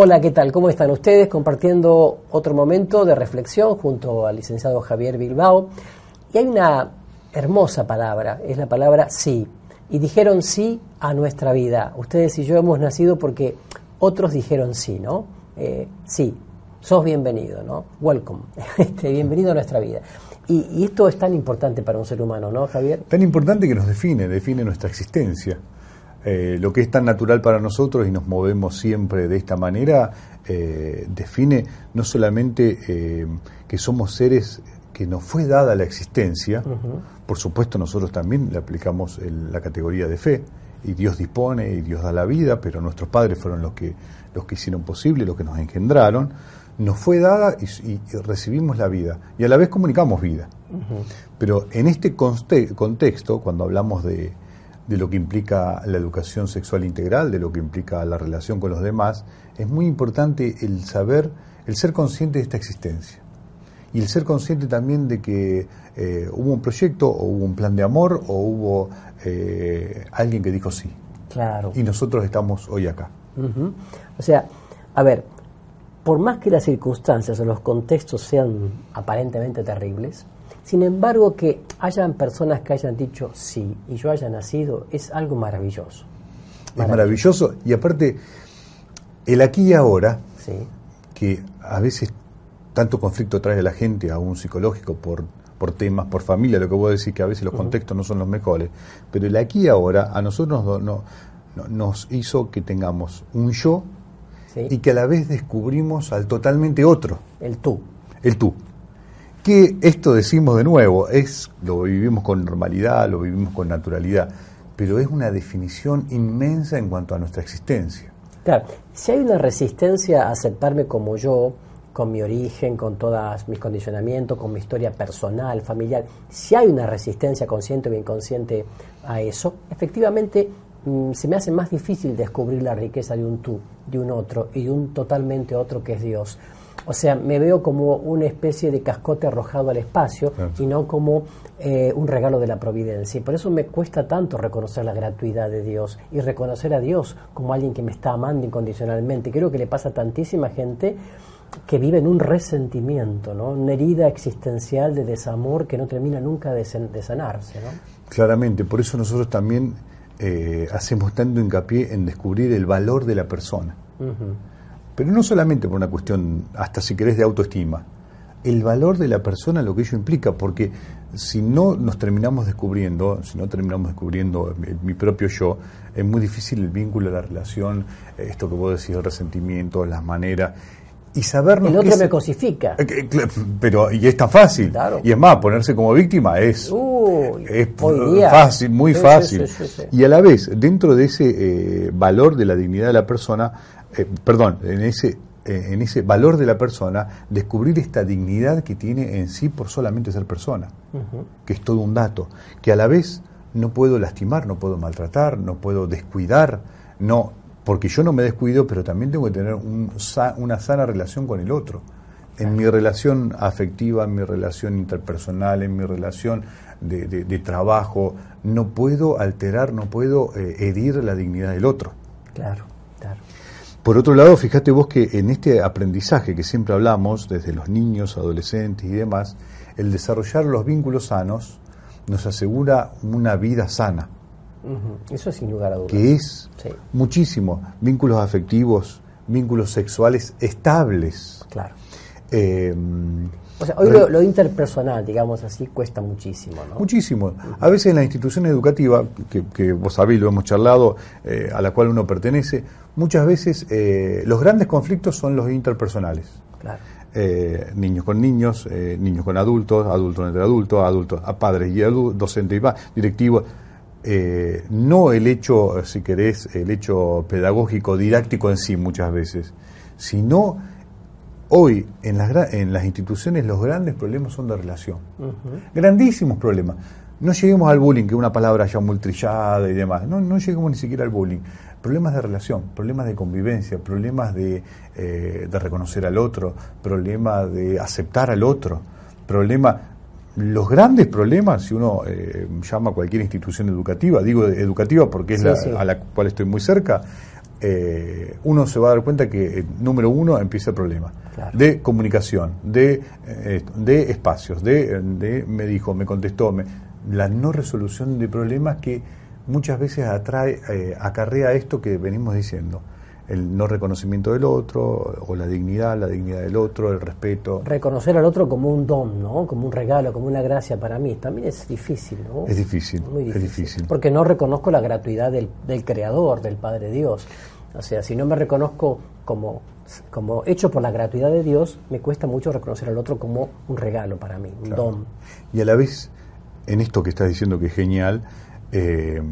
Hola, ¿qué tal? ¿Cómo están ustedes? Compartiendo otro momento de reflexión junto al licenciado Javier Bilbao. Y hay una hermosa palabra, es la palabra sí. Y dijeron sí a nuestra vida. Ustedes y yo hemos nacido porque otros dijeron sí, ¿no? Eh, sí, sos bienvenido, ¿no? Welcome, este, bienvenido a nuestra vida. Y, y esto es tan importante para un ser humano, ¿no, Javier? Tan importante que nos define, define nuestra existencia. Eh, lo que es tan natural para nosotros y nos movemos siempre de esta manera, eh, define no solamente eh, que somos seres que nos fue dada la existencia, por supuesto nosotros también le aplicamos el- la categoría de fe, y Dios dispone y Dios da la vida, pero nuestros padres fueron los que, los que hicieron posible, los que nos engendraron, nos fue dada y, y- y recibimos la vida, y a la vez comunicamos vida. Pero en este conste- contexto, cuando hablamos de, de lo que implica la educación sexual integral, de lo que implica la relación con los demás, es muy importante el saber, el ser consciente de esta existencia. Y el ser consciente también de que eh, hubo un proyecto, o hubo un plan de amor, o hubo eh, alguien que dijo sí. Claro. Y nosotros estamos hoy acá. O sea, a ver, por más que las circunstancias o los contextos sean aparentemente terribles, sin embargo que hayan personas que hayan dicho sí y yo haya nacido es algo maravilloso. Es maravilloso. Y aparte, el aquí y ahora, Sí, que a veces tanto conflicto trae a la gente, a un psicológico, por, por temas, por familia, lo que voy a decir que a veces los contextos no son los mejores, pero el aquí y ahora a nosotros nos, no- no- nos hizo que tengamos un yo sí. y que a la vez descubrimos al totalmente otro, El tú. el tú. Que esto decimos de nuevo, es lo vivimos con normalidad, lo vivimos con naturalidad, pero es una definición inmensa en cuanto a nuestra existencia. Claro, si hay una resistencia a aceptarme como yo, con mi origen, con todos mis condicionamientos, con mi historia personal, familiar, si hay una resistencia consciente o inconsciente a eso, efectivamente mm, se me hace más difícil descubrir la riqueza de un tú, de un otro y de un totalmente otro que es Dios. O sea, me veo como una especie de cascote arrojado al espacio Claro. y no como eh, un regalo de la providencia. Y por eso me cuesta tanto reconocer la gratuidad de Dios y reconocer a Dios como alguien que me está amando incondicionalmente. Creo que le pasa a tantísima gente que vive en un resentimiento, ¿no? una herida existencial de desamor que no termina nunca de, san- de sanarse. ¿no? Claramente, por eso nosotros también eh, hacemos tanto hincapié en descubrir el valor de la persona. Pero no solamente por una cuestión, hasta si querés, de autoestima. El valor de la persona, lo que ello implica, porque si no nos terminamos descubriendo, si no terminamos descubriendo mi, mi propio yo, es muy difícil el vínculo, la relación, eh, esto que vos decís, el resentimiento, las maneras, y sabernos El otro me cosifica. eh, Pero, y es tan fácil. Claro. Y es más, ponerse como víctima es, Uy, es fácil, muy Sí, fácil. sí, sí. Y a la vez, dentro de ese eh, valor de la dignidad de la persona, eh, perdón, en ese, eh, en ese valor de la persona, descubrir esta dignidad que tiene en sí por solamente ser persona, que es todo un dato, que a la vez no puedo lastimar, no puedo maltratar, no puedo descuidar, no, porque yo no me descuido, pero también tengo que tener un una sana relación con el otro. En mi relación afectiva, en mi relación interpersonal, en mi relación de, de- de trabajo, no puedo alterar, no puedo eh, herir la dignidad del otro. Claro, claro. Por otro lado, fíjate vos que en este aprendizaje que siempre hablamos, desde los niños, adolescentes y demás, el desarrollar los vínculos sanos nos asegura una vida sana. Eso sin lugar a dudas. que es Sí. muchísimo, vínculos afectivos, vínculos sexuales estables. Claro. Eh, O sea, hoy lo, lo interpersonal, digamos así, cuesta muchísimo, ¿no? Muchísimo. A veces en la institución educativa, que, que vos sabéis, lo hemos charlado, eh, a la cual uno pertenece, muchas veces eh, los grandes conflictos son los interpersonales. Claro. eh, niños con niños, niños con adultos, adultos entre adultos, adultos a padres y adultos, docentes y directivos. No el hecho, si querés, el hecho pedagógico, didáctico en sí muchas veces, sino hoy en las, en las instituciones los grandes problemas son de relación. Grandísimos problemas. No lleguemos al bullying, que es una palabra ya muy trillada y demás. No, no lleguemos ni siquiera al bullying. Problemas de relación, problemas de convivencia, problemas de, eh, de reconocer al otro, problemas de aceptar al otro, problemas los grandes problemas, si uno eh, llama a cualquier institución educativa, digo educativa porque es la, a la cual estoy muy cerca, eh, uno se va a dar cuenta que, número uno, empieza el problema de comunicación, de, de espacios, de, de, me dijo, me contestó, me, la no resolución de problemas que muchas veces atrae, eh, acarrea esto que venimos diciendo el no reconocimiento del otro, o la dignidad, la dignidad del otro, el respeto. Reconocer al otro como un don, ¿no? Como un regalo, como una gracia para mí, también es difícil, ¿no? Es difícil, Muy difícil es difícil. Porque no reconozco la gratuidad del, del Creador, del Padre Dios. O sea, si no me reconozco como, como hecho por la gratuidad de Dios, me cuesta mucho reconocer al otro como un regalo para mí, un don. Y a la vez en esto que estás diciendo que es genial, eh,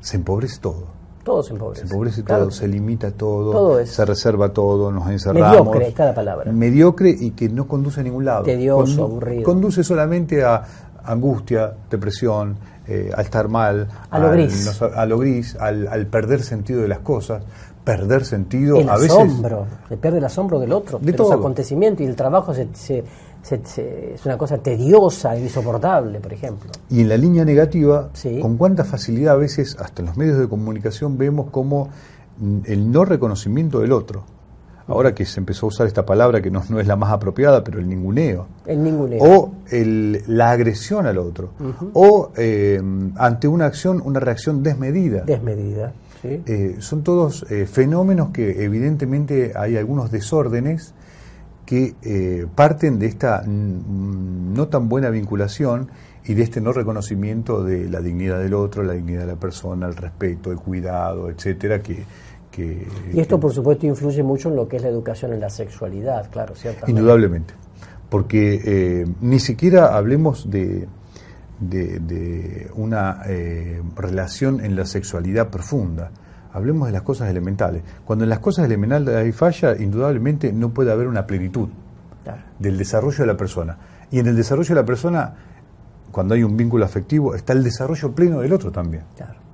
se empobrece todo. Todo se empobrece. Se empobrece todo, se limita todo, se reserva todo, nos encerramos. Mediocre, cada palabra. Mediocre y que no conduce a ningún lado. Tedioso, aburrido. Conduce solamente a angustia, depresión, eh, a estar mal. A lo gris. a lo gris, al, perder sentido de las cosas perder sentido el a veces. asombro, se pierde el asombro del otro, de, los acontecimientos y el trabajo se, es una cosa tediosa, insoportable, por ejemplo. Y en la línea negativa, con cuánta facilidad a veces, hasta en los medios de comunicación, vemos como el no reconocimiento del otro. Ahora que se empezó a usar esta palabra que no, no es la más apropiada, pero el ninguneo. El ninguneo. O la agresión al otro. O eh, ante una acción, una reacción desmedida. Desmedida. ¿sí? Eh, son todos eh, fenómenos que evidentemente hay algunos desórdenes que eh, parten de esta no tan buena vinculación y de este no reconocimiento de la dignidad del otro, la dignidad de la persona, el respeto, el cuidado, etcétera, que, que y esto por supuesto influye mucho en lo que es la educación en la sexualidad, claro, cierto. Indudablemente, porque eh, ni siquiera hablemos de, de, una eh, relación en la sexualidad profunda hablemos de las cosas elementales. Cuando en las cosas elementales hay falla, indudablemente no puede haber una plenitud del desarrollo de la persona. Y en el desarrollo de la persona, cuando hay un vínculo afectivo, está el desarrollo pleno del otro también. Claro.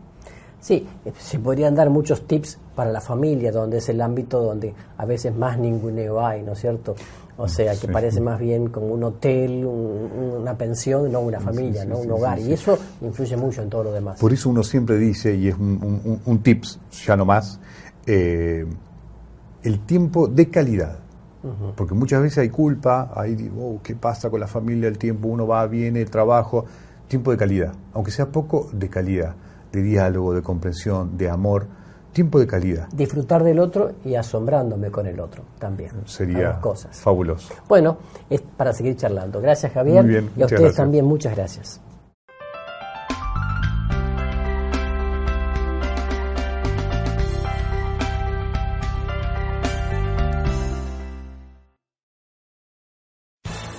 Sí, se podrían dar muchos tips para la familia, donde es el ámbito donde a veces más ninguneo hay, ¿no es cierto? O sea, que parece más bien como un hotel, una pensión, no una familia, no un hogar. y eso influye mucho en todo lo demás. Por eso uno siempre dice, y es un, tips, ya no más, eh, el tiempo de calidad. Porque muchas veces hay culpa, hay, oh, ¿qué pasa con la familia? El tiempo, uno va, viene, trabajo. Tiempo de calidad, aunque sea poco, de calidad, de diálogo, de comprensión, de amor tiempo de calidad. Disfrutar del otro y asombrándome con el otro también. Sería cosas. fabuloso. Bueno, es para seguir charlando. Gracias Javier. Muy bien, y a ustedes también muchas gracias.